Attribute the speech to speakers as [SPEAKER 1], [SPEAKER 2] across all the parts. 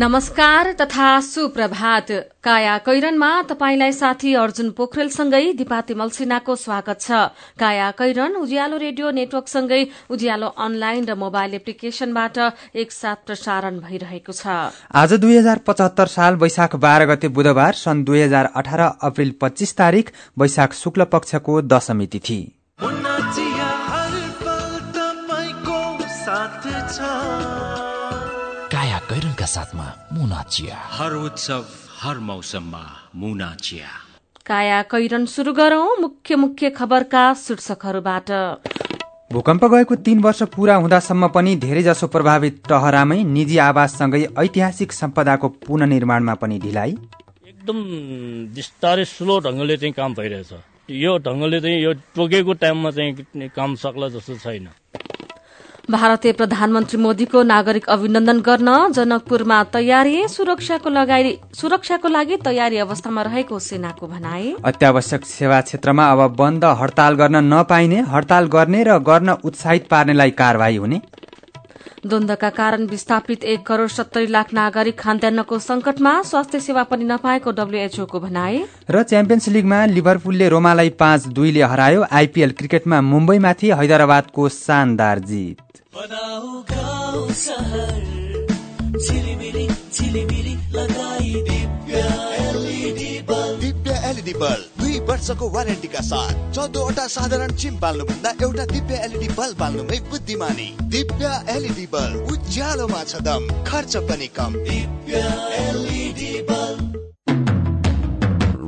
[SPEAKER 1] नमस्कार तथा सुप्रभात। काया कैरनमा तपाईंलाई साथी अर्जुन पोखरेलसँगै दिपाती मल्सिनाको स्वागत छ। काया कैरन उज्यालो रेडियो नेटवर्कसँगै उज्यालो अनलाइन र मोबाइल एप्लिकेशनबाट एकसाथ प्रसारण भइरहेको छ।
[SPEAKER 2] आज दुई हजार पचहत्तर साल वैशाख बाह्र गते बुधबार सन् दुई हजार अठार अप्रेल पच्चीस तारीक वैशाख शुक्ल पक्षको दशमी तिथि।
[SPEAKER 3] काया कैरनका साथमा मुना चिया।
[SPEAKER 4] हर उत्सव हर मौसममा मुना चिया।
[SPEAKER 1] काया कैरन शुरू गरौं मुख्य मुख्य खबरका शीर्षकहरूबाट।
[SPEAKER 2] भूकम्प गएको तीन वर्ष पूरा हुँदासम्म पनि धेरैजसो प्रभावित टहरामै निजी आवाससँगै ऐतिहासिक सम्पदाको पुननिर्माणमा पनि ढिलाइ।
[SPEAKER 5] एकदम बिस्तारै स्लो ढङ्गले चाहिँ काम भइरहेछ। यो ढङ्गले चाहिँ यो टोकेको टाइममा चाहिँ काम सक्ला जस्तो छैन।
[SPEAKER 1] भारतीय प्रधानमन्त्री मोदीको नागरिक अभिनन्दन गर्न जनकपुरमा तयारी सुरक्षाको सुरक्षाको लागि तयारी अवस्थामा रहेको सेनाको भनाए
[SPEAKER 2] अत्यावश्यक सेवा क्षेत्रमा अब बन्द हड़ताल गर्न नपाइने हड़ताल गर्ने र गर्न उत्साहित पार्नेलाई कारवाही हुने।
[SPEAKER 1] द्वन्दका कारण विस्थापित एक करोड़ सत्तरी लाख नागरिक खाद्यान्नको संकटमा स्वास्थ्य सेवा पनि नपाएको डब्ल्यूएचओको भनाए
[SPEAKER 2] र च्याम्पियन्स लिगमा लिभरपुलले रोमालाई पाँच दुईले हरायो। आइपीएल क्रिकेटमा मुम्बईमाथि हैदराबादको शानदार जीत।
[SPEAKER 6] बल्ब दुई वर्षको वारेन्टीका साथ चौधवटा साधारण चिम बाल्नुभन्दा एउटा दिव्य एलइडी बल्ब बाल्नुमै बुद्धिमानी। दिव्य एलइडी बल्ब उज्यालोमा छ दम खर्च पनि कम। दिव्य एलइडी बल्ब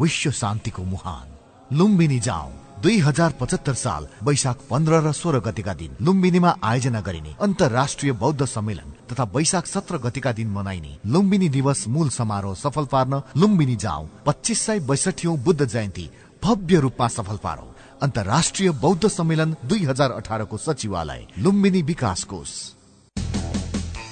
[SPEAKER 7] विश्व शान्तिको मुहान। लुम्बिनी जाउँ। दुई हजार पचहत्तर साल वैशाख पन्ध्र र सोह्र गतिका दिन लुम्बिनीमा आयोजना गरिने अन्तर्राष्ट्रिय बौद्ध सम्मेलन तथा वैशाख सत्र गतिका दिन मनाइने लुम्बिनी दिवस मूल समारोह सफल पार्न लुम्बिनी जाउँ। पच्चिस सय बैसठी बुद्ध जयन्ती भव्य रूपमा सफल पारौं। अन्तर्राष्ट्रिय बौद्ध सम्मेलन दुई हजार अठारको सचिवालय लुम्बिनी विकास कोष।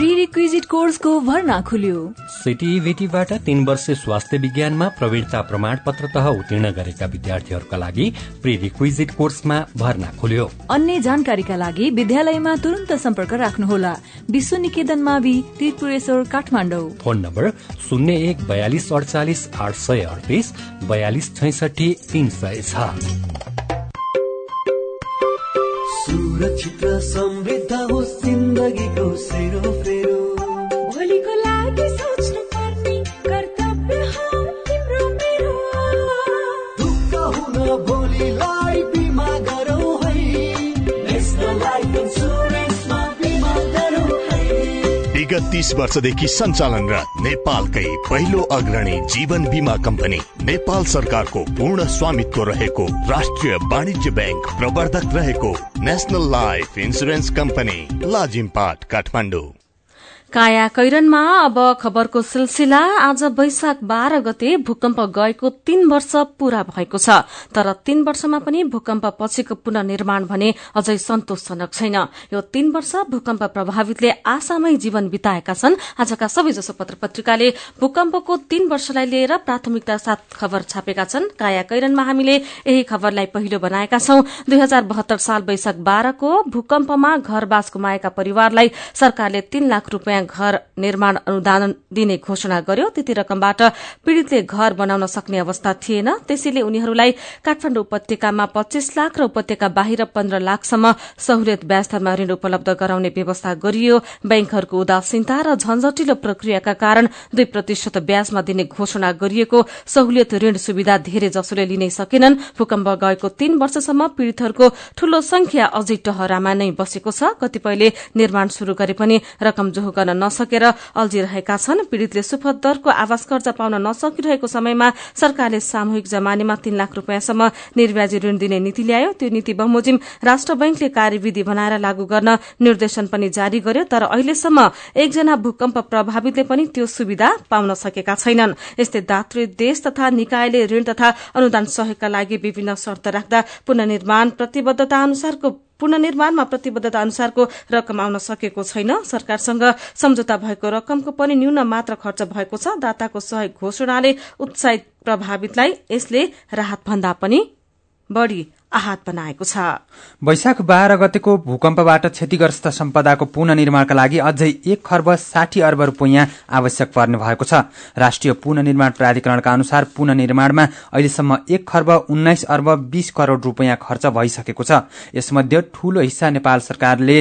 [SPEAKER 8] प्रिरिक्विजिट कोर्सको भर्ना खुल्यो।
[SPEAKER 9] सिटिभिटीबाट तीन वर्ष स्वास्थ्य विज्ञानमा प्रवीणता प्रमाण पत्र तह उत्तीर्ण गरेका विद्यार्थीहरूका लागि प्रिरिक्विजिट कोर्समा भर्ना खुल्यो।
[SPEAKER 8] अन्य जानकारीका लागि विद्यालयमा तुरन्त सम्पर्क राख्नुहोला। विश्व निकेतन मावि त्रिपुरेश्वर काठमाडौँ।
[SPEAKER 9] फोन नम्बर शून्य एक बयालिस अडचालिस आठ सय अडतिस बयालिस छैसठी तीन सय छ।
[SPEAKER 6] तीस वर्षदेखि सञ्चालनरत नेपालकै पहिलो अग्रणी जीवन बिमा कम्पनी नेपाल सरकारको पूर्ण स्वामित्व रहेको राष्ट्रिय वाणिज्य ब्याङ्क प्रवर्धक रहेको national life insurance company Lazimpat Kathmandu.
[SPEAKER 1] काया कैरनमा अब खबरको सिलसिला आज वैशाख बाह्र गते भूकम्प गएको तीन वर्ष पूरा भएको छ। तर तीन वर्षमा पनि भूकम्प पछिको पुननिर्माण भने अझै सन्तोषजनक छैन। यो तीन वर्ष भूकम्प प्रभावितले आशामै जीवन बिताएका छन्। आजका सबैजसो पत्र पत्रिकाले भूकम्पको तीन वर्षलाई लिएर प्राथमिकता साथ खबर छापेका छन्। काया कैरनमा हामीले यही खबरलाई पहिलो बनाएका छौं। दुई हजार बहत्तर साल वैशाख बाह्रको भूकम्पमा घरबास गुमाएका परिवारलाई सरकारले तीन लाख रूपियाँ नयाँ घर निर्माण अनुदान दिने घोषणा गर्यो। त्यति रकमबाट पीड़ितले घर बनाउन सक्ने अवस्था थिएन। त्यसैले उनीहरूलाई काठमाडौँ उपत्यकामा पच्चीस लाख र उपत्यका बाहिर पन्ध्र लाखसम्म सहुलियत दरमा ऋण उपलब्ध गराउने व्यवस्था गरियो। बैंकहरूको उदासीनता र झन्झटिलो प्रक्रियाका कारण दुई प्रतिशत ब्याजमा दिने घोषणा गरिएको सहुलियत ऋण सुविधा धेरै जसोले लिनै सकेनन्। भूकम्प गएको तीन वर्षसम्म पीड़ितहरूको ठूलो संख्या अझै टहरामा नै बसेको छ। कतिपयले निर्माण शुरू गरे पनि रकम जोहो गर्न नसकेर अल्झिरहेका छन्। पीड़ितले सुपथ दरको आवास कर्जा पाउन नसकिरहेको समयमा सरकारले सामूहिक जमानीमा तीन लाख रूपियाँसम्म निर्व्याजी ऋण दिने नीति ल्यायो। त्यो नीति बमोजिम राष्ट्र बैंकले कार्यविधि बनाएर लागू गर्न निर्देशन पनि जारी गर्यो तर अहिलेसम्म एकजना भूकम्प प्रभावितले पनि त्यो सुविधा पाउन सकेका छैनन्। यस्तै दातृ देश तथा निकायले ऋण तथा अनुदान सहयोगका लागि विभिन्न शर्त राख्दा पुननिर्माण प्रतिबद्धता अनुसारको पुननिर्माणमा प्रतिबद्धता अनुसारको रकम आउन सकेको छैन। सरकारसँग सम्झौता भएको रकमको पनि न्यून मात्र खर्च भएको छ। दाताको सहयोग घोषणाले उत्साहित प्रभावितलाई यसले राहत भन्दा पनि बढ़ी आहत बनाएको छ।
[SPEAKER 10] वैशाख बाह्र गतेको भूकम्पबाट क्षतिग्रस्त सम्पदाको पुननिर्माणका लागि अझै एक खर्ब साठी अर्ब रूपियाँ आवश्यक पर्ने भएको छ। राष्ट्रिय पुननिर्माण प्राधिकरणका अनुसार पुननिर्माणमा अहिलेसम्म एक खर्ब उन्नाइस अर्ब बीस करोड़ रूपियाँ खर्च भइसकेको छ। यसमध्ये ठूलो हिस्सा नेपाल सरकारले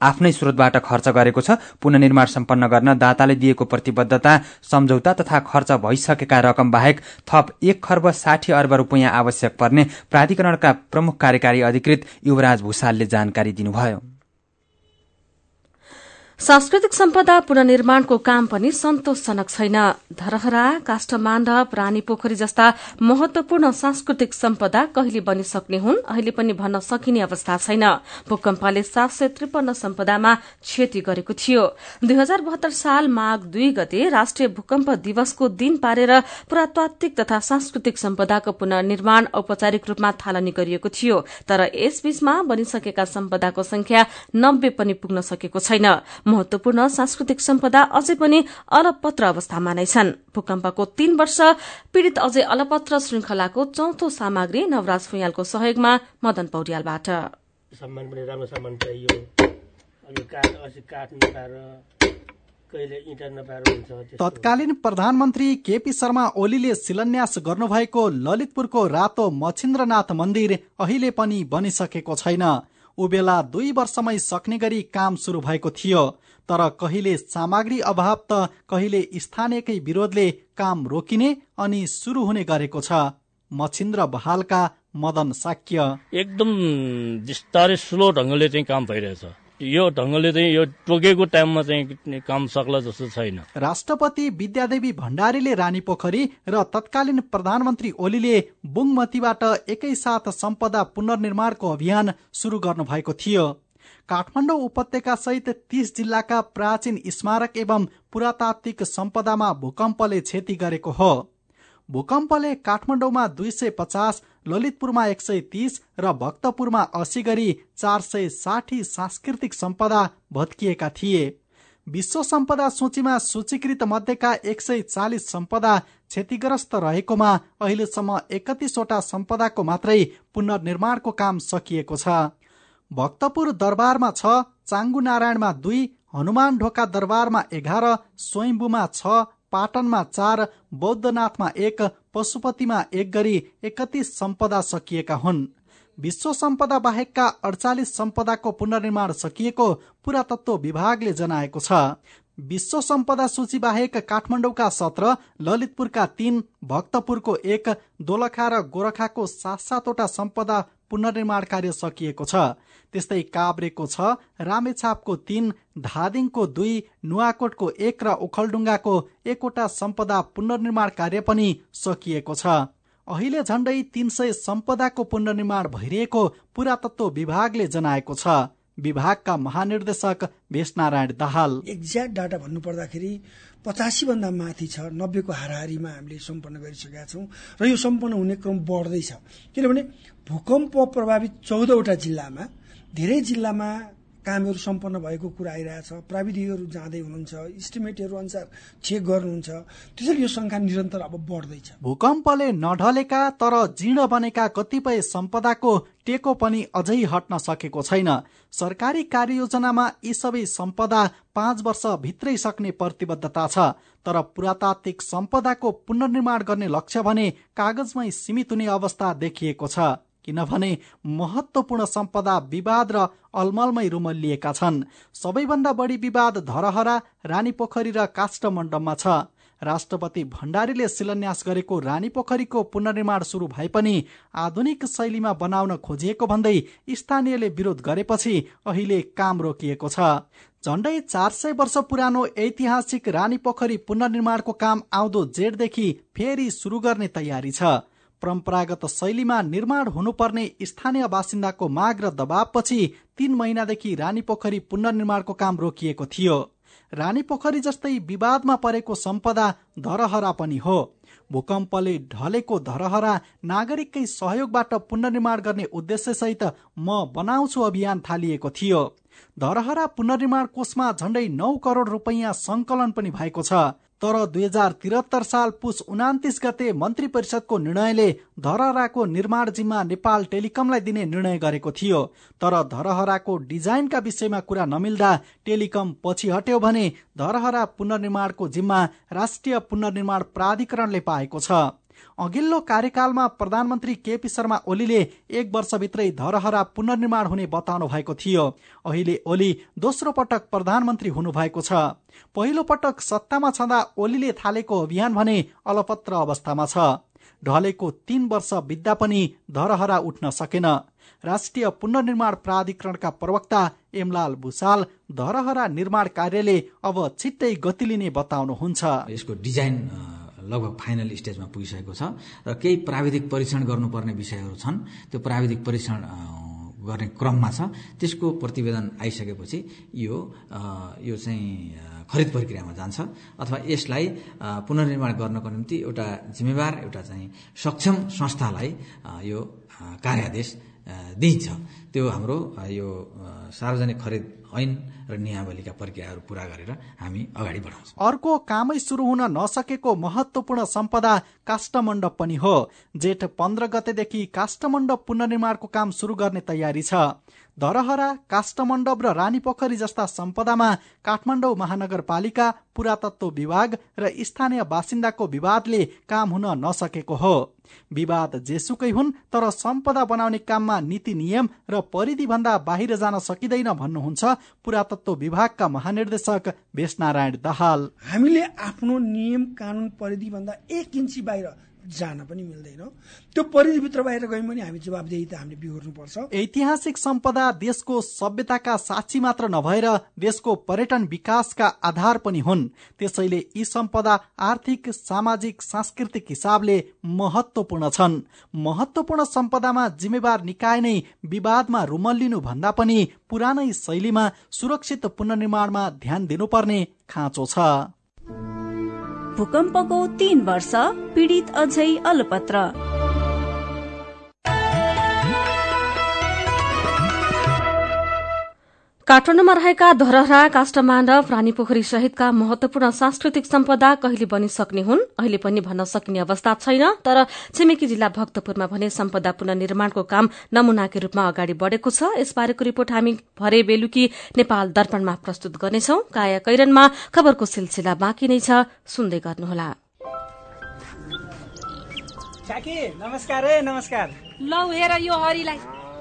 [SPEAKER 10] आफ्नै स्रोतबाट खर्च गरेको छ। पुननिर्माण सम्पन्न गर्न दाताले दिएको प्रतिबद्धता सम्झौता तथा खर्च भइसकेका रकम बाहेक थप एक खर्ब साठी अर्ब रूपियाँ आवश्यक पर्ने प्राधिकरणका प्रमुख कार्यकारी अधिकृत युवराज भूषालले जानकारी दिनुभयो।
[SPEAKER 1] सांस्कृतिक सम्पदा पुननिर्माणको काम पनि सन्तोषजनक छैन। धरहरा काष्ठमाण्डव रानी पोखरी जस्ता महत्वपूर्ण सांस्कृतिक सम्पदा कहिले बनिसक्ने हुन् अहिले पनि भन्न सकिने अवस्था छैन। भूकम्पले सात सय त्रिपन्न सम्पदामा क्षति गरेको थियो। दुई हजार बहत्तर साल माघ दुई गते राष्ट्रिय भूकम्प दिवसको दिन पारेर पुरातात्विक तथा सांस्कृतिक सम्पदाको पुनर्निर्माण औपचारिक रूपमा थालनी गरिएको थियो। तर यसबीचमा बनिसकेका सम्पदाको संख्या नब्बे पनि पुग्न सकेको छैन। महत्वपूर्ण सांस्कृतिक सम्पदा अझै पनि अलपत्र अवस्थामा नै छन्। भूकम्पको तीन वर्ष पीड़ित अझै अलपत्र श्रृंखलाको चौथो सामग्री नवराज फुयालको सहयोगमा मदन पौड्यालबाट।
[SPEAKER 11] सामान पनि राम्रो सामान चाहियो। अनि काठ अझै काठ नपाएर कहिले इँटा नपाएर हुन्छ त्यस्तो।
[SPEAKER 12] तत्कालीन प्रधानमन्त्री केपी शर्मा ओलीले शिलान्यास गर्नुभएको ललितपुरको रातो मच्छिन्द्रनाथ मन्दिर अहिले पनि बनिसकेको छैन। उबेला दुई वर्षमै सक्ने गरी काम सुरु भएको थियो तर कहिले सामग्री अभाव त कहिले स्थानीयकै विरोधले काम रोकिने अनि सुरु हुने गरेको छ। मच्छिन्द्र बहालका मदन साक्य।
[SPEAKER 5] एकदम बिस्तारै स्लो ढङ्गले चाहिँ काम भइरहेछ। यो ढङ्गले चाहिँ यो टोकेको टाइममा चाहिँ काम सक्ला जस्तो छैन।
[SPEAKER 12] राष्ट्रपति विद्यादेवी भण्डारीले रानी पोखरी र तत्कालीन प्रधानमन्त्री ओलीले बुङमतीबाट एकैसाथ सम्पदा पुनर्निर्माणको अभियान सुरु गर्नु भएको थियो। काठमाडौँ उपत्यका सहित तीस जिल्लाका प्राचीन स्मारक एवं पुरातात्विक सम्पदामा भूकम्पले क्षति गरेको हो। भूकम्पले काठमाडौँमा दुई सय पचास ललितपुरमा एक सय तीस र भक्तपुरमा अस्सी गरी चार सय साठी सांस्कृतिक सम्पदा भत्किएका थिए। विश्व सम्पदा सूचीमा सूचीकृत मध्येका एक सय चालिस सम्पदा क्षतिग्रस्त रहेकोमा अहिलेसम्म एकतिसवटा सम्पदाको मात्रै पुनर्निर्माणको काम सकिएको छ। भक्तपुर दरबारमा छ चाङ्गु नारायणमा दुई हनुमान ढोका दरबारमा एघार स्वयम्बुमा छ पाटनमा चार बौद्धनाथमा एक पशुपतिमा एक गरी एकतिस सम्पदा सकिएका हुन्। विश्व सम्पदा बाहेकका अडचालिस सम्पदाको पुनर्निर्माण सकिएको पुरातत्व विभागले जनाएको छ। विश्व सम्पदा सूची बाहेक काठमाडौँका सत्र ललितपुरका तीन भक्तपुरको एक दोलखा र गोरखाको सात सातवटा सम्पदा पुनर्निर्माण कार्य सकिएको छ। त्यस्तै काभ्रेको छ रामेछापको तीन धादिङको दुई नुवाकोटको एक र ओखलडुङ्गाको एकवटा सम्पदा पुनर्निर्माण कार्य पनि सकिएको छ। अहिले झण्डै तीन सय सम्पदाको पुनर्निर्माण भइरहेको पुरातत्व विभागले जनाएको छ। विभागका महानिर्देशक भेषनारायण दाहाल।
[SPEAKER 13] एक्ज्याक्ट डाटा भन्नु पर्दाखेरि पचासी भन्दा माथि छ नब्बेको हाराहारीमा हामीले सम्पन्न गरिसकेका छौँ र यो सम्पन्न हुने क्रम बढ्दैछ। किनभने भूकम्प प्रभावित चौधवटा जिल्लामा धेरै जिल्लामा कामहरू सम्पन्न भएको कुरा आइरहेछ। प्राविधिकहरू जाँदै हुनुहुन्छ। इस्टिमेटहरू अनुसार चेक गर्नुहुन्छ। त्यसैले यो सङ्ख्या निरन्तर अब बढ्दैछ।
[SPEAKER 12] भूकम्पले नढलेका तर जीर्ण बनेका कतिपय सम्पदाको टेको पनि अझै हट्न सकेको छैन। सरकारी कार्ययोजनामा यी सबै सम्पदा पाँच वर्ष भित्रै सक्ने प्रतिबद्धता छ। तर पुरातात्विक सम्पदाको पुनर्निर्माण गर्ने लक्ष्य भने कागजमै सीमित हुने अवस्था देखिएको छ। किनभने महत्वपूर्ण सम्पदा विवाद र अलमलमै रुमल्लिएका छन्। सबैभन्दा बढी विवाद धरहरा रानी पोखरी र काष्ठमण्डपमा छ। राष्ट्रपति भण्डारीले शिलान्यास गरेको रानी पोखरीको पुनर्निर्माण शुरू भए पनि आधुनिक शैलीमा बनाउन खोजिएको भन्दै स्थानीयले विरोध गरेपछि अहिले काम रोकिएको छ। झण्डै चार सय वर्ष पुरानो ऐतिहासिक रानी पोखरी पुनर्निर्माणको काम आउँदो जेठदेखि फेरि शुरू गर्ने तयारी छ। परम्परागत शैलीमा निर्माण हुनुपर्ने स्थानीय बासिन्दाको माग र दबावपछि तीन महिनादेखि रानी पोखरी पुनर्निर्माणको काम रोकिएको थियो। रानी पोखरी जस्तै विवादमा परेको सम्पदा धरहरा पनि हो। भूकम्पले ढलेको धरहरा नागरिककै सहयोगबाट पुनर्निर्माण गर्ने उद्देश्यसहित म बनाउँछु अभियान थालिएको थियो। धरहरा पुनर्निर्माण कोषमा झण्डै नौ करोड रुपैयाँ संकलन पनि भएको छ। तर दुई हजार त्रिहत्तर साल पुस उनातिस गते मन्त्री परिषदको निर्णयले धरहराको निर्माण जिम्मा नेपाल टेलिकमलाई दिने निर्णय गरेको थियो। तर धरहराको डिजाइनका विषयमा कुरा नमिल्दा टेलिकम पछि हट्यो भने धरहरा पुनर्निर्माणको जिम्मा राष्ट्रिय पुनर्निर्माण प्राधिकरणले पाएको छ। अघिल्लो कार्यकालमा प्रधानमन्त्री केपी शर्मा ओलीले एक वर्षभित्रै धरहरा पुनर्निर्माण हुने बताउनु भएको थियो। अहिले ओली दोस्रो पटक प्रधानमन्त्री हुनुभएको छ। पहिलो पटक सत्तामा छँदा ओलीले थालेको अभियान भने अलपत्र अवस्थामा छ। ढलेको तीन वर्ष बित्दा पनि धरहरा उठ्न सकेन। राष्ट्रिय पुनर्निर्माण प्राधिकरणका प्रवक्ता एमलाल भूषाल धरहरा निर्माण कार्यले अब छिट्टै गति लिने बताउनुहुन्छ।
[SPEAKER 14] यसको डिजाइन लगभग फाइनल स्टेजमा पुगिसकेको छ। र केही प्राविधिक परीक्षण गर्नुपर्ने विषयहरू छन्। त्यो प्राविधिक परीक्षण गर्ने क्रममा छ। त्यसको प्रतिवेदन आइसकेपछि यो यो चाहिँ खरिद प्रक्रियामा जान्छ। अथवा यसलाई पुनर्निर्माण गर्नको निम्ति एउटा जिम्मेवार एउटा चाहिँ सक्षम संस्थालाई यो कार्यादेश दिइन्छ। त्यो हाम्रो यो सार्वजनिक खरिद ऐन र नियावलीका प्रक्रियाहरू पूरा गरेर हामी अगाडि बढाउँछौँ।
[SPEAKER 12] अर्को कामै सुरु हुन नसकेको महत्वपूर्ण सम्पदा काष्ठमण्डप पनि हो। जेठ पन्ध्र गतेदेखि काष्ठमण्डप पुनर्निर्माणको काम सुरु गर्ने तयारी छ। धरहरा काष्ठमण्डप र रानी पोखरी जस्ता सम्पदामा काठमाडौँ महानगरपालिका पुरातत्व विभाग र स्थानीय बासिन्दाको विवादले काम हुन नसकेको हो। विवाद जेसुकै हुन् तर सम्पदा बनाउने काममा नीति नियम र परिधि भन्दा बाहिर जान सकिँदैन भन्नुहुन्छ पुरातत्व विभागका महानिर्देशक भेषनारायण दाहाल।
[SPEAKER 13] हामीले आफ्नो नियम कानुन परिधि भन्दा एक इन्ची बाहिर जान पनि मिल्दैन। त्यो परिधिभित्र बाहिर गयौँ भने हामी जवाबदेही त हामीले बिहोर्नुपर्छ।
[SPEAKER 12] ऐतिहासिक सम्पदा देशको सभ्यताका साक्षी मात्र नभएर देशको पर्यटन विकासका आधार पनि हुन्। त्यसैले यी सम्पदा आर्थिक सामाजिक सांस्कृतिक हिसाबले महत्वपूर्ण छन्। महत्वपूर्ण सम्पदामा जिम्मेवार निकाय नै विवादमा रुमल्लिनु भन्दा पनि पुरानै शैलीमा सुरक्षित पुनर्निर्माणमा ध्यान दिनुपर्ने खाँचो छ।
[SPEAKER 15] भूकम्पको तीन वर्ष पीडित अझै अलपत्र।
[SPEAKER 1] काठमाडौँमा रहेका धरहरा काष्ठमाण्डव रानी पोखरी सहितका महत्वपूर्ण सांस्कृतिक सम्पदा कहिले बनिसक्ने हुन् अहिले पनि भन्न सकिने अवस्था छैन तर छिमेकी जिल्ला भक्तपुरमा भने सम्पदा पुनर्निर्माणको काम नमूनाकै रूपमा अगाडि बढ़ेको छ। यसबारेको रिपोर्ट हामी भरे बेलुकी नेपाल दर्पणमा प्रस्तुत गर्नेछौ। काया कैरनमा खबरको सिलसिला बाँकी नै छ सुन्दै गर्नुहोला।
[SPEAKER 16] नमस्कार नमस्कार।
[SPEAKER 17] लौ हेर यो हरिलाई।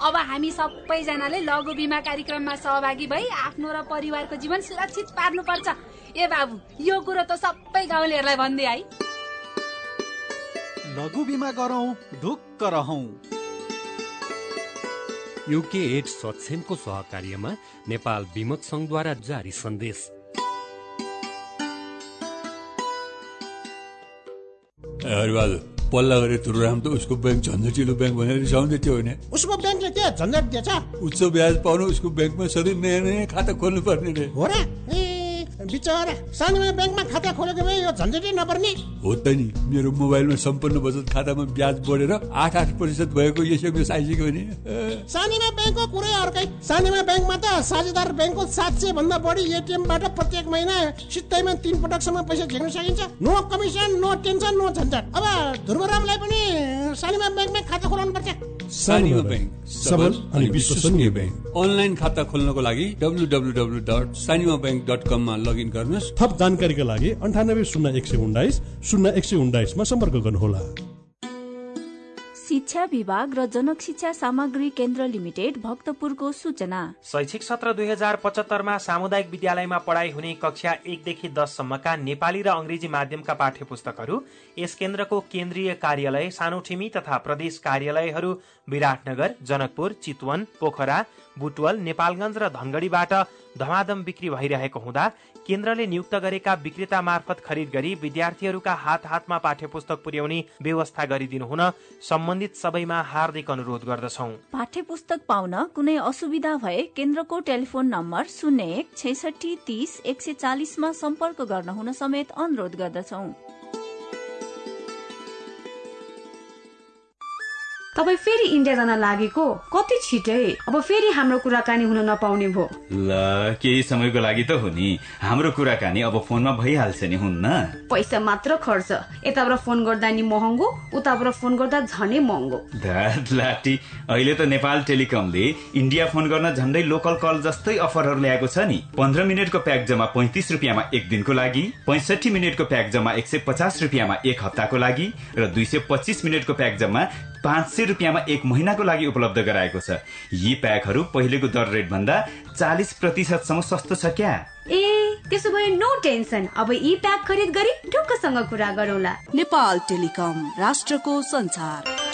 [SPEAKER 17] अब हामी सबैजनाले लघु बिमा कार्यक्रममा सहभागी भई आफ्नो र परिवारको जीवन सुरक्षित पार्नुपर्छ। ए बाबु यो कुरो त सबै गाउँलेहरूलाई भनिदिए है
[SPEAKER 12] लघु बिमा गरौँ ढुक्क रहौँ।
[SPEAKER 9] युके एड सक्षमको सहकार्यमा नेपाल विमक संघद्वारा जारी सन्देश।
[SPEAKER 18] पल्ला गरेर तुरुराम त उसको ब्याङ्क झन्झटिलो ब्याङ्क भनेर रिसाउँदै थियो होइन?
[SPEAKER 19] उसको झन्झट दिएछ।
[SPEAKER 18] उच्च ब्याज पाउनु उसको ब्याङ्कमा सधैँ नयाँ नयाँ खाता खोल्नु पर्ने रे।
[SPEAKER 19] हो र? ए बिचरा सानोमा ब्याङ्कमा खाता खोलेको भए यो झन्झटै नपर्ने।
[SPEAKER 18] हो त नि मेरो मोबाइलमा सम्पन्न बचत खातामा ब्याज बढेर आठ आठ प्रतिशत भएको एसएमएस आइसक्यो भने
[SPEAKER 19] सानीमा ब्याङ्कको कुरै अर्कै। सानीमा ब्याङ्कमा त साझेदार ब्याङ्कको सात सय भन्दा बढी एटिएमबाट प्रत्येक महिना सित्तैमा तिन पटकसम्म पैसा झिक्न सकिन्छ। No commission no tension no झन्झट। अब ध्रुवरामलाई पनि सानीमा ब्याङ्कमै खाता खोलाउनु पर्छ
[SPEAKER 18] सानिमा ब्याङ्क सबल अनि विश्वसनीय ब्याङ्क। अनलाइन खाता खोल्नको लागि W W W dot Sanima bank dot कममा लगइन गर्नुहोस्।
[SPEAKER 20] थप जानकारीका लागि अन्ठानब्बे शून्य एक सय उन्नाइस शून्य एक सय उन्नाइसमा सम्पर्क गर्नुहोला।
[SPEAKER 15] शिक्षा विभाग र जनक शिक्षा सामग्री केन्द्र लिमिटेड भक्तपुरको सूचना।
[SPEAKER 21] शैक्षिक सत्र दुई हजार पचहत्तरमा सामुदायिक विद्यालयमा पढाइ हुने कक्षा एकदेखि दससम्मका नेपाली र अङ्ग्रेजी माध्यमका पाठ्य पुस्तकहरू यस केन्द्रको केन्द्रीय कार्यालय सानोठिमी तथा प्रदेश कार्यालयहरू विराटनगर जनकपुर चितवन पोखरा बुटवल नेपालगञ्ज र धनगढ़ीबाट धमाधम बिक्री भइरहेको हुँदा केन्द्रले नियुक्त गरेका विक्रेता मार्फत खरिद गरी विद्यार्थीहरूका हात हातमा पाठ्य पुस्तक पुर्याउने व्यवस्था गरिदिनु हुन सम्बन्धित सबैमा हार्दिक अनुरोध गर्दछौ।
[SPEAKER 15] पाठ्य पुस्तक पाउन कुनै असुविधा भए केन्द्रको टेलिफोन नम्बर शून्य एक छैसठी तीस एक सय चालिसमा सम्पर्क गर्न हुन समेत अनुरोध गर्दछौ।
[SPEAKER 22] तपाईँ फेरि इन्डिया जान लागेको? कति छिटै? अब फेरि हाम्रो कुराकानी हुन नपाउने भो।
[SPEAKER 23] ल केही समयको लागि त हो नि। हाम्रो कुराकानी अब फोनमा भइहाल्छ नि हुन्न?
[SPEAKER 22] पैसा मात्र खर्च। यताबाट फोन गर्दा नि महँगो उताबाट फोन गर्दा झनै महँगो।
[SPEAKER 23] लाटी अहिले त नेपाल टेलिकमले इन्डिया फोन गर्न झन्डै लोकल कल जस्तै अफरहरू ल्याएको छ नि। पन्ध्र मिनटको प्याक जम्मा पैँतिस रुपियाँमा एक दिनको लागि पैँसठी मिनटको प्याक जम्मा एक सय पचास रुपियाँमा एक हप्ताको लागि र दुई सय पच्चिस मिनटको प्याक जम्मा पाँच सय रुपियाँमा एक महिनाको लागि उपलब्ध गराएको छ। यी प्याकहरू पहिलेको दर रेट भन्दा चालिस प्रतिशतसम्म सस्तो छ क्या?
[SPEAKER 22] ए त्यसो भए नो टेन्सन। अब यी प्याक खरिद गरी ढुक्कसँग कुरा गरौँला।
[SPEAKER 24] नेपाल टेलिकम राष्ट्रको संसार।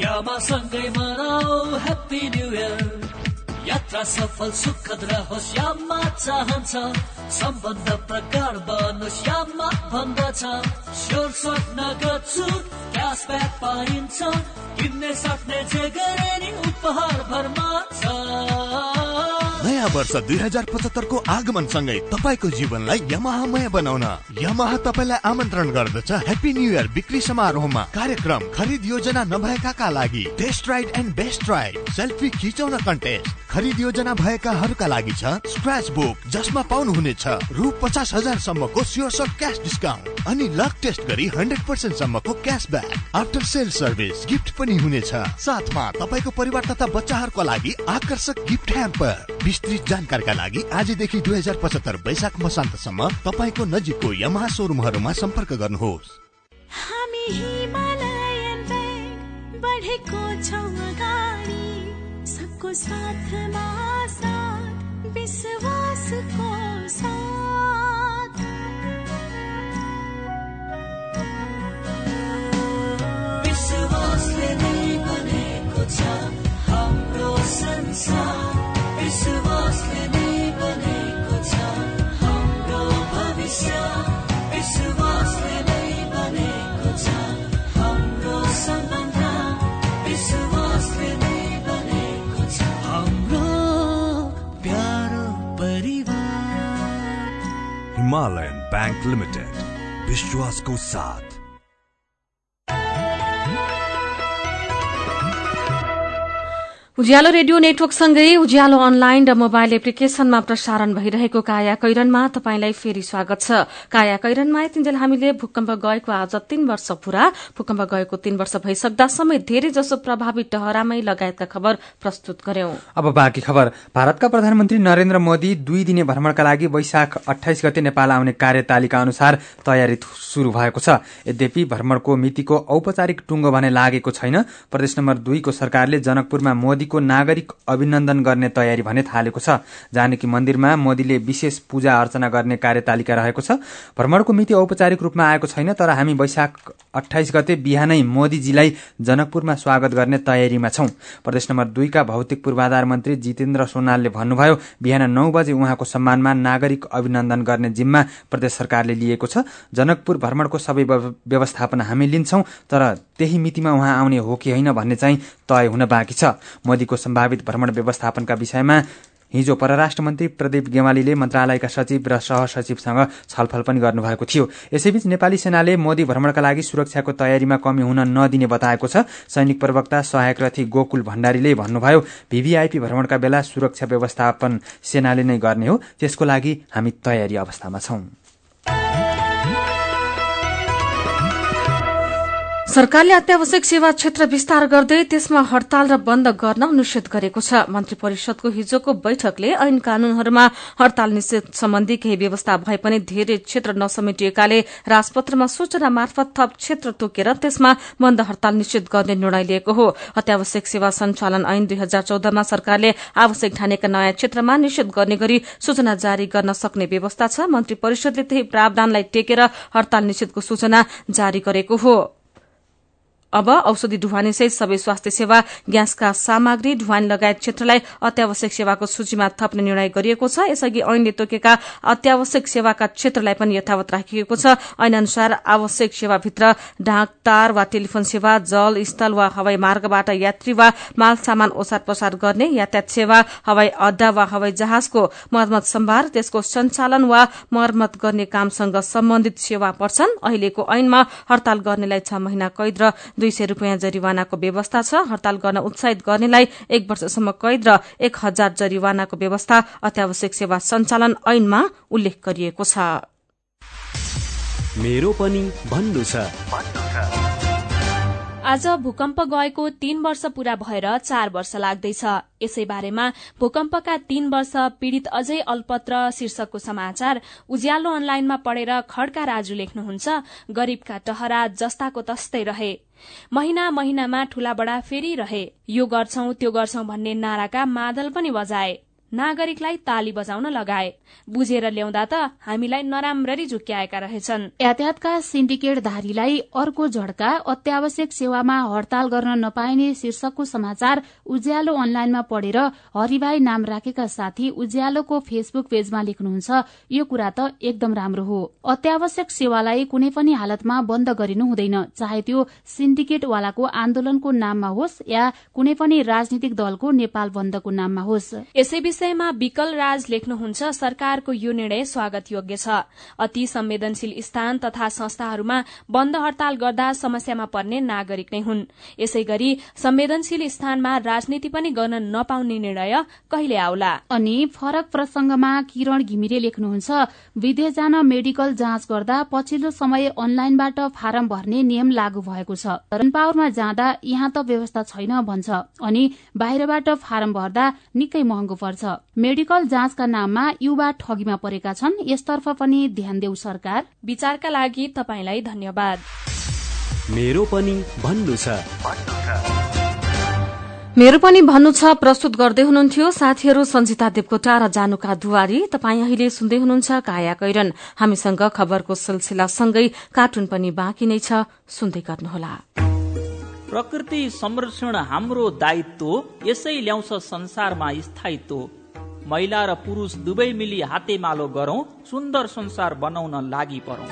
[SPEAKER 25] यामा सँगै मनाऊ ह्याप्पी न्यु इयर यात्रा सफल सुखद रहोस् यामा चाहन्छ। सम्बन्ध प्रगाढ बनोस् यामा भन्दछ। स्योर सक्न गर्छु क्यासब्याक पाइन्छ। किन्ने सक्ने जे गरे नि उपहार भरमा छ।
[SPEAKER 6] नयाँ वर्ष दुई हजार पचहत्तरको आगमन सँगै तपाईँको जीवनलाई यमाहामय बनाउन। यमाहा तपाईँलाई आमन्त्रण गर्दछ ह्याप्पी न्यु इयर बिक्री समारोहमा। कार्यक्रम खरिद योजना नभएकाका लागि। Test ride and best ride selfie खिचाउन कन्टेस्ट खरिद योजना भएकाहरूका लागि छ स्क्रच बुक जसमा पाउनुहुनेछ रु पचास हजारसम्मको स्योर क्यास डिस्काउन्ट अनि लक टेस्ट गरी हन्ड्रेड पर्सेन्ट सम्मको cashback after sale service gift पनि हुनेछ। साथमा तपाईँको परिवार तथा बच्चाहरूको लागि आकर्षक गिफ्ट ह्याम्पर। विस्तृत जानकारीका लागि आजदेखि दुई हजार पचहत्तर वैशाख मसान्तसम्म तपाईँको नजिकको यमहा सोरुमहरूमा सम्पर्क गर्नुहोस्।
[SPEAKER 26] हामी हिमालयन ब्याङ्क बढेको छौँ। सबको साथमा साथ विश्वासको साथ।
[SPEAKER 25] विश्वासले नै बनेको छ हाम्रो संसार। विश्वासले नै
[SPEAKER 27] हिमालयन बैंक लिमिटेड विश्वास को साथ।
[SPEAKER 1] उज्यालो रेडियो नेटवर्कसँगै उज्यालो अनलाइन र मोबाइल एप्लिकेशनमा प्रसारण भइरहेको काया कैरनमा तपाईंलाई फेरि स्वागत छ। काया कैरनमा यतिन्जेल हामीले भूकम्प गएको आज तीन वर्ष पूरा। भूकम्प गएको तीन वर्ष भइसक्दा समेत धेरै जसो प्रभावित टहरामै लगायतका खबर प्रस्तुत गर्यौं।
[SPEAKER 2] अब बाँकी खबर। भारतका प्रधानमन्त्री नरेन्द्र मोदी दुई दिने भ्रमणका लागि वैशाख अठाइस गते नेपाल आउने कार्यतालिका अनुसार तयारी शुरू भएको छ। यद्यपि भ्रमणको मितिको औपचारिक टुङ्गो भने लागेको छैन। प्रदेश नम्बर दुईको सरकारले जनकपुरमा मोदीको नागरिक अभिनन्दन गर्ने तयारी भने थालेको छ। जानकी मन्दिरमा मोदीले विशेष पूजा अर्चना गर्ने कार्यतालिका रहेको छ। भ्रमणको मिति औपचारिक रूपमा आएको छैन तर हामी वैशाख अठाइस गते बिहानै मोदीजीलाई जनकपुरमा स्वागत गर्ने तयारीमा छौं। प्रदेश नम्बर दुईका भौतिक पूर्वाधार मन्त्री जितेन्द्र सोनालले भन्नुभयो बिहान नौ बजे उहाँको सम्मानमा नागरिक अभिनन्दन गर्ने जिम्मा प्रदेश सरकारले लिएको छ। जनकपुर भ्रमणको सबै व्यवस्थापन हामी लिन्छौं तर त्यही मितिमा उहाँ आउने हो कि होइन भन्ने चाहिँ तय हुन बाँकी छ। मोदीको सम्भावित भ्रमण व्यवस्थापनका विषयमा हिजो परराष्ट्र मन्त्री प्रदीप गेवालीले मन्त्रालयका सचिव र सहसचिवसँग छलफल पनि गर्नुभएको थियो। यसैबीच नेपाली सेनाले मोदी भ्रमणका लागि सुरक्षाको तयारीमा कमी हुन नदिने बताएको छ। सैनिक प्रवक्ता सहायक रथी गोकुल भण्डारीले भन्नुभयो भीभीआईपी भ्रमणका बेला सुरक्षा व्यवस्थापन सेनाले नै गर्ने हो। त्यसको लागि हामी तयारी अवस्थामा छौं।
[SPEAKER 1] सरकारले अत्यावश्यक सेवा क्षेत्र विस्तार गर्दै त्यसमा हड़ताल र बन्द गर्न निषेध गरेको छ। मन्त्री परिषदको हिजोको बैठकले ऐन कानूनहरूमा हड़ताल निषेध सम्बन्धी केही व्यवस्था भए पनि धेरै क्षेत्र नसमेटिएकाले राजपत्रमा सूचना मार्फत थप क्षेत्र तोकेर त्यसमा बन्द हड़ताल निषेध गर्ने निर्णय लिएको हो। अत्यावश्यक सेवा सञ्चालन ऐन दुई हजार चौधमा सरकारले आवश्यक ठानेका नयाँ क्षेत्रमा निषेध गर्ने गरी सूचना जारी गर्न सक्ने व्यवस्था छ। मन्त्री परिषदले त्यही प्रावधानलाई टेकेर हड़ताल निषेधको सूचना जारी गरेको हो। अब औषधि ढुवानी सहित सबै स्वास्थ्य सेवा ग्यासका सामग्री ढुवानी लगायत क्षेत्रलाई अत्यावश्यक सेवाको सूचीमा थप्ने निर्णय गरिएको छ। यसअघि ऐनले तोकेका अत्यावश्यक सेवाका क्षेत्रलाई पनि यथावत राखिएको छ। ऐन अनुसार आवश्यक सेवाभित्र डाकतार वा टेलिफोन सेवा जल स्थल वा हवाई मार्गबाट यात्री वा माल सामान ओसार पसार गर्ने यातायात सेवा हवाई अड्डा वा हवाई जहाजको मर्मत सम्भार त्यसको सञ्चालन वा मर्मत गर्ने कामसँग सम्बन्धित सेवा पर्छन्। अहिलेको ऐनमा हड़ताल गर्नेलाई छ महिना कैद र दुई सय रूपियाँ जरिवानाको व्यवस्था छ। हड़ताल गर्न उत्साहित गर्नेलाई एक वर्षसम्म कैद र एक हजार जरिवानाको व्यवस्था अत्यावश्यक सेवा सञ्चालन ऐनमा उल्लेख गरिएको छ।
[SPEAKER 4] मेरो पनि भन्नु छ।
[SPEAKER 28] आज भूकम्प गएको तीन वर्ष पूरा भएर चार वर्ष लाग्दैछ। यसै बारेमा भूकम्पका तीन वर्ष पीड़ित अझै अल्पत्र शीर्षकको समाचार। उज्यालो अनलाइनमा पढेर खड्का राजु लेख्नुहुन्छ गरीबका टहरा जस्ताको तस्तै रहे। महिना महिनामा ठूला बडा फेरि रहे। यो गर्छौं त्यो गर्छौं भन्ने नाराका मादल पनि बजाए। नागरिकलाई ताली बजाउन लगाए। बुझेर ल्याउँदा त हामीलाई नराम्ररी झुक्क्याएका रहेछन्।
[SPEAKER 22] यातायातका सिन्डिकेटधारीलाई अर्को झड्का अत्यावश्यक सेवामा हड़ताल गर्न नपाइने शीर्षकको समाचार उज्यालो अनलाइनमा पढेर हरिभाई नाम राखेका साथी उज्यालोको फेसबुक पेजमा लेख्नुहुन्छ यो कुरा त एकदम राम्रो हो। अत्यावश्यक सेवालाई कुनै पनि हालतमा बन्द गरिनु हुँदैन। चाहे त्यो सिन्डिकेटवालाको आन्दोलनको नाममा होस् या कुनै पनि राजनीतिक दलको नेपाल बन्दको नाममा होस्।
[SPEAKER 28] विषयमा विकल राज लेख्नुहुन्छ सरकारको यो निर्णय स्वागत योग्य छ। अति संवेदनशील स्थान तथा संस्थाहरूमा बन्द हड़ताल गर्दा समस्यामा पर्ने नागरिक नै हुन्। यसै गरी संवेदनशील स्थानमा राजनीति पनि गर्न नपाउने निर्णय कहिले आउला?
[SPEAKER 22] अनि फरक प्रसंगमा किरण घिमिरे लेख्नुहुन्छ विदेश जान मेडिकल जाँच गर्दा पछिल्लो समय अनलाइनबाट फारम भर्ने नियम लागू भएको छ। पावरमा जाँदा यहाँ त व्यवस्था छैन भन्छ। अनि बाहिरबाट फारम भर्दा निकै महँगो पर्छ। मेडिकल जाँचका नाममा युवा ठगीमा परेका छन्। यसतर्फ पनि ध्यान देऊ सरकार।
[SPEAKER 28] विचारका लागि तपाईँलाई धन्यवाद।
[SPEAKER 29] मेरो पनि भन्नु छ।
[SPEAKER 1] मेरो पनि भन्नु छ प्रस्तुत गर्दै हुनुहुन्थ्यो साथीहरू सञ्जिता देवकोटा र जानुका दुवारी तपाईँ अहिले सुन्दै हुनुहुन्छ काया कैरन। हामीसँग खबरको सिलसिलासँगै कार्टुन पनि बाँकी नै छ। सुन्दै गर्नुहोला।
[SPEAKER 30] प्रकृति संरक्षण हाम्रो दायित्व यसै ल्याउँछ संसारमा स्थायित्व। महिला र पुरुष दुवै मिली हातेमालो गरौं सुन्दर संसार बनाउन लागि परौं।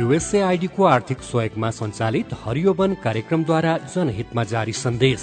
[SPEAKER 9] युएसएआईडीको आर्थिक सहयोगमा सञ्चालित हरियो वन कार्यक्रमद्वारा जनहितमा जारी सन्देश।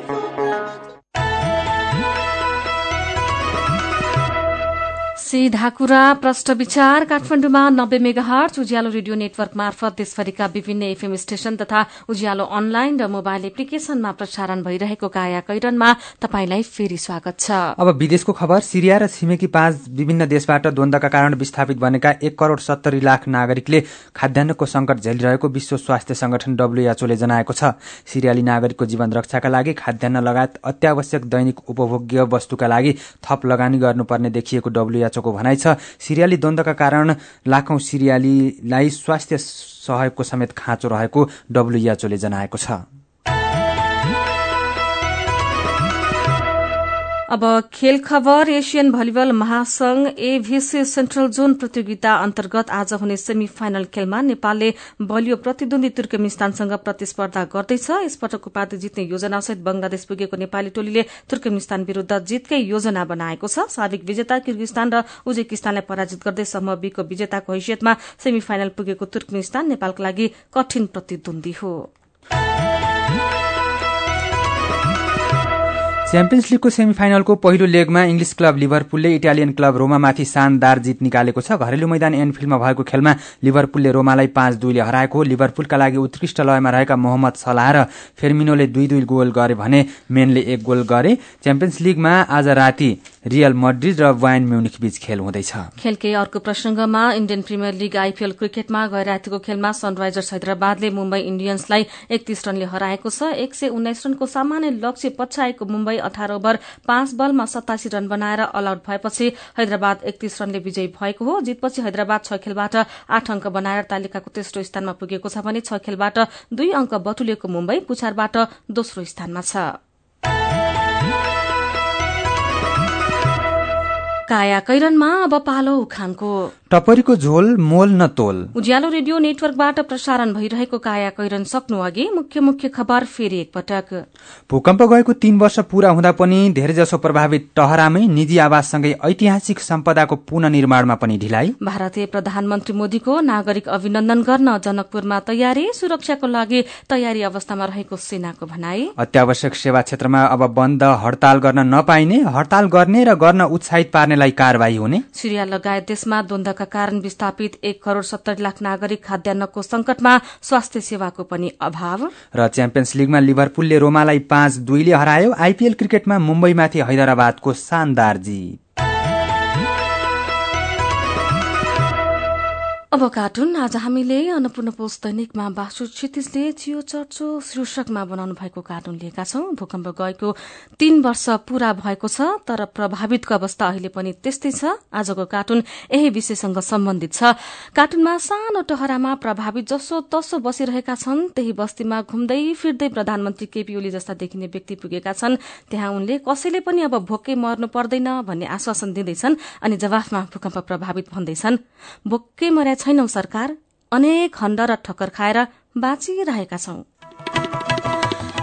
[SPEAKER 1] सीधा कुरा प्रष्ट विचार काठमाडौँमा नब्बे mega hertz Ujyaalo radio network मार्फत देशभरिका विभिन्न एफएम स्टेशन तथा उज्यालो अनलाइन र मोबाइल एप्लिकेशनमा प्रसारण भइरहेको काया कैरनमा तपाईंलाई फेरि स्वागत छ।
[SPEAKER 2] अब विदेशको खबर सिरिया र छिमेकी पाँच विभिन्न देशबाट द्वन्दका कारण विस्थापित बनेका एक करोड़ सत्तरी लाख नागरिकले खाद्यान्नको संकट झेलिरहेको विश्व स्वास्थ्य संगठन डब्ल्यूएचओले जनाएको छ। सिरियाली नागरिकको जीवन रक्षाका लागि खाद्यान्न लगायत अत्यावश्यक दैनिक उपभोग्य वस्तुका लागि थप लगानी गर्नुपर्ने देखिएको डब्ल्यूएचओ को भनाइ छ सिरियाली द्वन्दका कारण लाखौं सिरियालीलाई स्वास्थ्य सहयोगको समेत खाँचो रहेको डब्ल्यूएचओले जनाएको छ।
[SPEAKER 1] अब खेल खबर एसियन भलिबल महासंघ एभिसी सेन्ट्रल जोन प्रतियोगिता अन्तर्गत आज हुने सेमी फाइनल खेलमा नेपालले बलियो प्रतिद्वन्दी तुर्कमेनिस्तानसँग प्रतिस्पर्धा गर्दैछ। यसपटक उपाधि जित्ने योजनासहित बंगलादेश पुगेको नेपाली टोलीले तुर्कमेनिस्तान विरूद्ध जितकै योजना बनाएको छ। साबिक विजेता किर्गिस्तान र उजेकिस्तानलाई पराजित गर्दै समूह बीको विजेताको हैसियतमा सेमी फाइनल पुगेको तुर्कमेनिस्तान नेपालका लागि कठिन प्रतिद्वन्दी हो।
[SPEAKER 2] च्याम्पियन्स लीगको सेमी फाइनलको पहिलो लेगमा इङ्ग्लिस क्लब लिभरपुलले इटालियन क्लब रोमामाथि शानदार जित निकालेको छ। घरेलु मैदान एनफिल्डमा भएको खेलमा लिभरपुलले रोमालाई पाँच दुईले हराएको लिभरपुलका लागि उत्कृष्ट लयमा रहेका मोहम्मद सलाह र फेर्मिनोले दुई दुई गोल गरे भने मेनले एक गोल गरे। च्याम्पियन्स लीगमा आज राति रियल मड्रिड र वायन म्युनिक बीच खेल हुँदैछ।
[SPEAKER 1] खेलकै अर्को प्रसंगमा इण्डियन प्रिमियर लीग आईपीएल क्रिकेटमा गएर रातिको खेलमा सनराइजर्स हैदराबादले मुम्बई इण्डियन्सलाई एकतीस रनले हराएको छ। एक सय उन्नाइस रनको सामान्य लक्ष्य पछ्याएको मुम्बई अठार ओभर पाँच बलमा सतासी रन बनाएर अल आउट भएपछि हैदराबाद एकतीस रनले विजयी भएको हो। जितपछि हैदराबाद छ खेलबाट आठ अंक बनाएर तालिकाको तेस्रो स्थानमा पुगेको छ भने छ खेलबाट दुई अंक बटुलिएको मुम्बई पुछारबाट दोस्रो स्थानमा छ। काया कैरनमा अब पालो उखानको
[SPEAKER 2] टपरीको झोल मोल न तोल।
[SPEAKER 1] उज्यालो रेडियो नेटवर्कबाट प्रसारण भइरहेको काया कैरन सक्नु अघि मुख्य मुख्य खबर फेरि एकपटक।
[SPEAKER 2] भूकम्प गएको तीन वर्ष पूरा हुँदा पनि धेरैजसो प्रभावित टहरामै निजी आवाससँगै ऐतिहासिक सम्पदाको पुननिर्माणमा पनि ढिलाइ।
[SPEAKER 1] भारतीय प्रधानमन्त्री मोदीको नागरिक अभिनन्दन गर्न जनकपुरमा तयारी सुरक्षाको लागि तयारी अवस्थामा रहेको सेनाको भनाई।
[SPEAKER 2] अत्यावश्यक सेवा क्षेत्रमा अब बन्द हड़ताल गर्न नपाइने हड़ताल गर्ने र गर्न उत्साहित पार्नेलाई कारवाही हुने।
[SPEAKER 1] सिरिया लगायत देशमा कारण विस्थापित एक करोड़ सत्तरी लाख नागरिक खाद्यान्नको संकटमा स्वास्थ्य सेवाको पनि अभाव।
[SPEAKER 2] र च्याम्पियन्स लीगमा लिभरपुलले रोमालाई पाँच दुईले हरायो। आइपीएल क्रिकेटमा मुम्बईमाथि हैदराबादको शानदार जीत।
[SPEAKER 1] अब कार्टुन आज हामीले अन्नपूर्ण पोस्ट दैनिकमा बासु क्षितिजले चियो चर्चो शीर्षकमा बनाउनु भएको कार्टुन लिएका छौं। भूकम्प गएको तीन वर्ष पूरा भएको छ तर प्रभावितको अवस्था अहिले पनि त्यस्तै छ। आजको कार्टुन यही विषयसँग सम्बन्धित छ। कार्टुनमा सानो टहरामा प्रभावित जसो तसो बसिरहेका छन् त्यही बस्तीमा घुम्दै फिर्दै प्रधानमन्त्री केपी ओली जस्ता देखिने व्यक्ति पुगेका छन्। त्यहाँ उनले कसैले पनि अब भोकै मर्नु पर्दैन भन्ने आश्वासन दिँदैछन् अनि जवाफमा भूकम्प प्रभावित भन्दैछन्। भोकै मर्या छैनौ सरकार अनेक खण्ड र ठक्कर खाएर बाँचिरहेका छौं।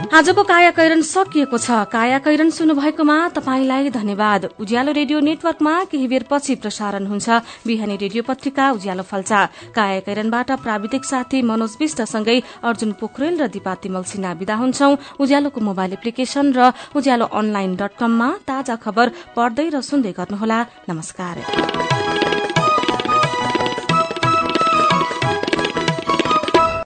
[SPEAKER 1] आजको काया सकिएको छ। काया कैरन सुन्नुभएकोमा तपाईंलाई धन्यवाद। उज्यालो रेडियो नेटवर्कमा केही बेर पछि प्रसारण हुन्छ। बिहानी रेडियो पत्रिका उज्यालो फल्चा काया कैरनबाट प्राविधिक साथी मनोज विष्टसँगै अर्जुन पोखरेल र दिपा तिमल सिन्हा विदा हुन्छौ। उज्यालोको मोबाइल एप्लिकेशन र उज्यालो अनलाइन डट कममा ताजा खबर पढ्दै र सुन्दै गर्नुहोला। नमस्कार।